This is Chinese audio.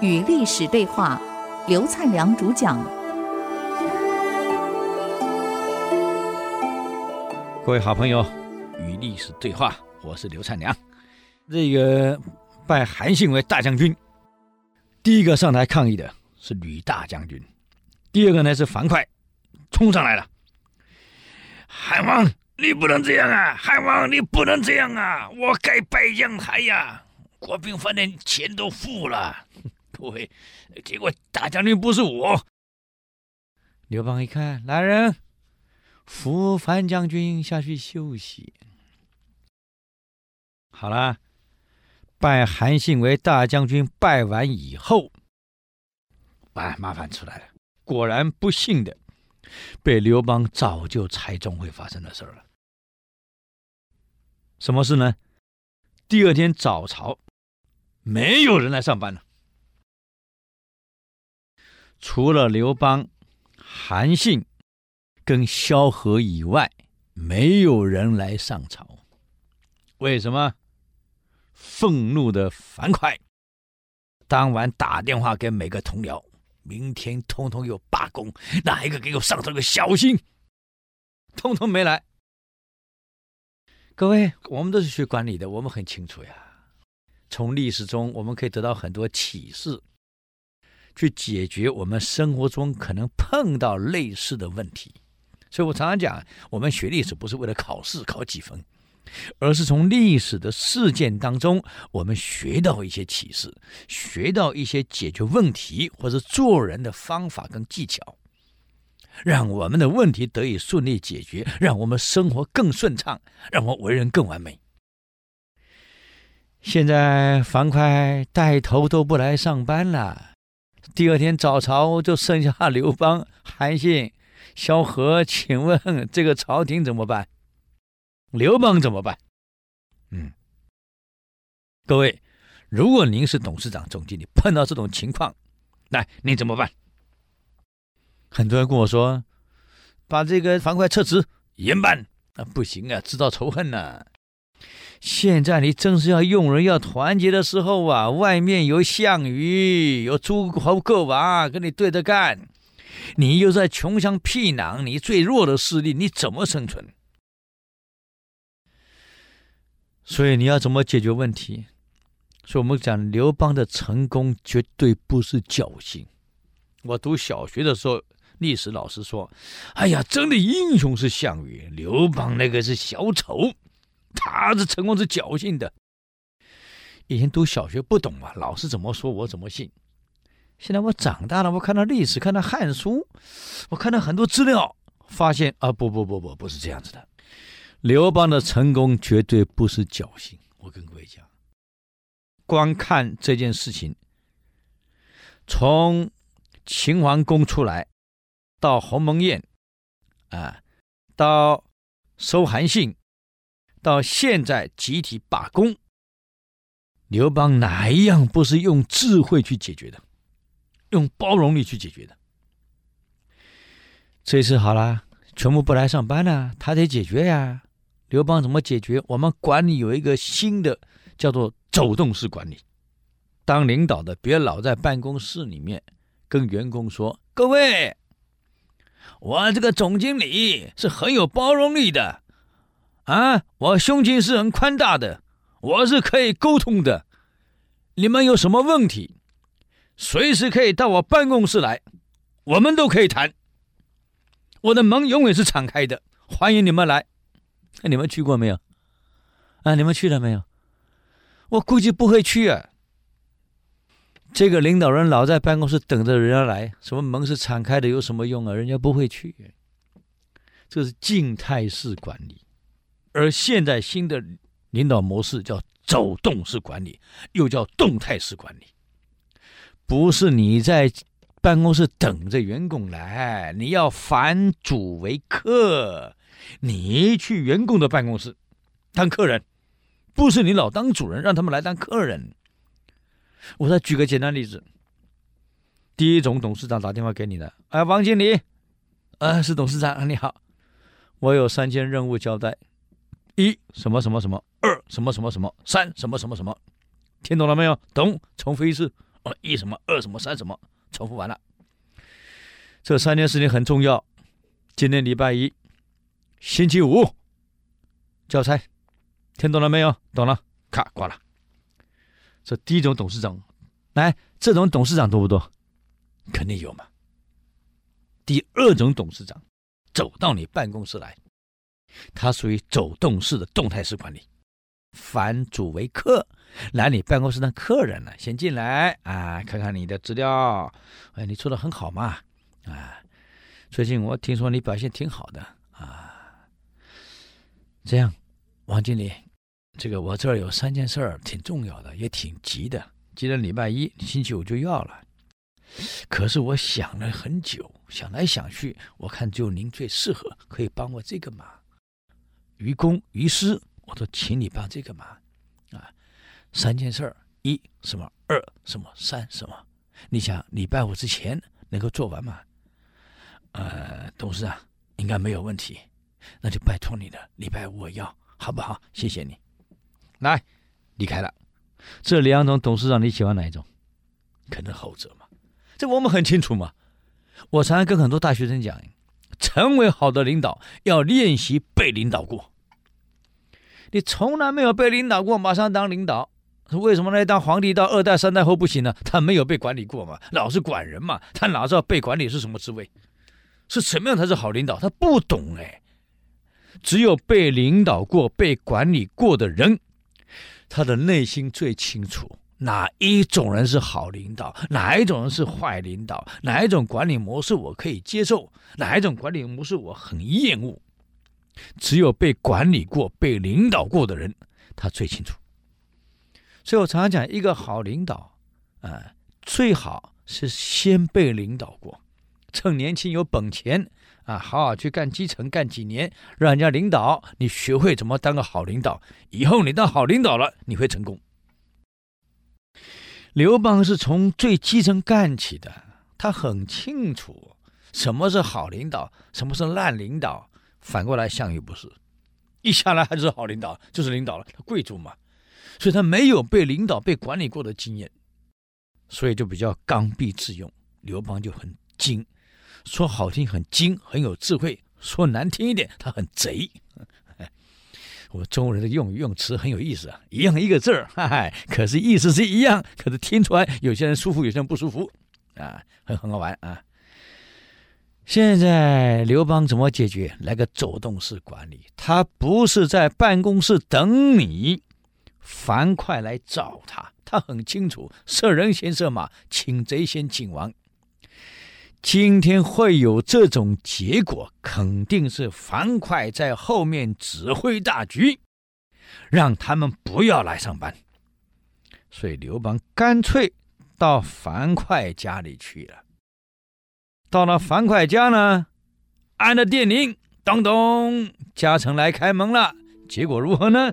与历史对话，刘灿良主讲。各位好朋友，与历史对话，我是刘灿良。这个拜韩信为大将军，第一个上台抗议的是吕大将军，第二个呢是樊哙，冲上来了。韩王，你不能这样啊！韩王，你不能这样啊！我该拜将台呀！国宾饭店钱都付了，不会，结果大将军不是我。刘邦一看，来人，扶樊将军下去休息。好了，拜韩信为大将军，拜完以后，哎，麻烦出来了，果然不幸的。被刘邦早就猜中会发生的事儿了。什么事呢？第二天早朝，没有人来上班了，除了刘邦、韩信跟萧何以外，没有人来上朝。为什么？愤怒的樊哙当晚打电话给每个同僚。明天通通有罢工，哪一个给我上头个小心？通通没来。各位，我们都是学管理的，我们很清楚呀。从历史中，我们可以得到很多启示，去解决我们生活中可能碰到类似的问题。所以我常常讲，我们学历史不是为了考试考几分。而是从历史的事件当中，我们学到一些启示，学到一些解决问题或者做人的方法跟技巧，让我们的问题得以顺利解决，让我们生活更顺畅，让我们为人更完美。现在樊哙带头都不来上班了，第二天早朝就剩下刘邦、韩信、萧何，请问这个朝廷怎么办？刘邦怎么办？嗯，各位，如果您是董事长、总经理，碰到这种情况，来，你怎么办？很多人跟我说，把这个樊哙撤职，严办啊，不行啊，制造仇恨呐、啊。现在你正是要用人要团结的时候啊，外面有项羽、有诸侯各王跟你对着干，你又在穷乡僻壤，你最弱的势力，你怎么生存？所以你要怎么解决问题？所以我们讲刘邦的成功绝对不是侥幸。我读小学的时候，历史老师说：“哎呀，真的英雄是项羽，刘邦那个是小丑，他的成功是侥幸的。”以前读小学不懂嘛，老师怎么说我怎么信。现在我长大了，我看到历史，看到《汉书》，我看到很多资料，发现啊，不不不不，不是这样子的。刘邦的成功绝对不是侥幸，我跟各位讲，光看这件事情，从秦桓公出来，到鸿门宴，啊，到收韩信，到现在集体罢工，刘邦哪一样不是用智慧去解决的，用包容力去解决的？这次好了，全部不来上班了，他得解决呀。刘邦怎么解决？我们管理有一个新的，叫做走动式管理。当领导的别老在办公室里面跟员工说：“各位，我这个总经理是很有包容力的，啊，我胸襟是很宽大的，我是可以沟通的。你们有什么问题，随时可以到我办公室来，我们都可以谈。我的门永远是敞开的，欢迎你们来。”你们去过没有？啊，你们去了没有？我估计不会去啊。这个领导人老在办公室等着人家来，什么门是敞开的有什么用啊？人家不会去。这是静态式管理，而现在新的领导模式叫走动式管理，又叫动态式管理。不是你在办公室等着员工来，你要反主为客。你去员工的办公室当客人，不是你老当主人，让他们来当客人。我再举个简单例子：第一种董事长打电话给你的，哎，王经理，啊，是董事长，你好，我有三件任务交代，一什么什么什么，二什么什么什么，三什么什么什么，听懂了没有？懂，重复一次。哦，一什么，二什么，三什么，重复完了。这三件事情很重要。今天礼拜一，星期五，交差，听懂了没有？懂了，卡挂了。这第一种董事长，来，这种董事长多不多？肯定有嘛。第二种董事长走到你办公室来，他属于走动式的动态式管理。凡主为客来你办公室的客人呢，先进来啊，看看你的资料。哎，你做的很好嘛，啊，最近我听说你表现挺好的啊。这样，王经理，这个我这儿有三件事儿，挺重要的，也挺急的。今天礼拜一，星期五就要了。可是我想了很久，想来想去，我看就您最适合，可以帮我这个忙。于公于私，我都请你帮这个忙。啊，三件事儿，一什么，二什么，三什么？你想礼拜五之前能够做完吗？呃，董事长应该没有问题，那就拜托你了。礼拜五我要，好不好？谢谢你。来，离开了。这两种董事长你喜欢哪一种？可能后者嘛。这我们很清楚嘛。我常常跟很多大学生讲，成为好的领导要练习被领导过。你从来没有被领导过，马上当领导，为什么呢？当皇帝到二代三代后不行呢？他没有被管理过嘛，老是管人嘛，他哪知道被管理是什么滋味？是什么样才是好领导？他不懂哎。只有被领导过、被管理过的人，他的内心最清楚。哪一种人是好领导？哪一种人是坏领导？哪一种管理模式我可以接受？哪一种管理模式我很厌恶？只有被管理过、被领导过的人，他最清楚。所以我常常讲，一个好领导，啊、呃，最好是先被领导过，趁年轻有本钱啊，好好去干基层，干几年，让人家领导，你学会怎么当个好领导，以后你当好领导了，你会成功。刘邦是从最基层干起的，他很清楚什么是好领导，什么是烂领导。反过来，项羽不是，一下来还是好领导，就是领导了，他贵族嘛，所以他没有被领导、被管理过的经验，所以就比较刚愎自用。刘邦就很精，说好听很精，很有智慧；说难听一点，他很贼。我们中国人的用语用词很有意思啊，一样一个字儿，哈哈，可是意思是一样，可是听出来有些人舒服，有些人不舒服，啊，很很好玩啊。现在刘邦怎么解决？来个走动式管理，他不是在办公室等你，樊哙来找他，他很清楚，射人先射马，请贼先请王。今天会有这种结果，肯定是樊哙在后面指挥大局，让他们不要来上班。所以刘邦干脆到樊哙家里去了。到了樊哙家呢，按了电铃，咚咚，家臣来开门了。结果如何呢？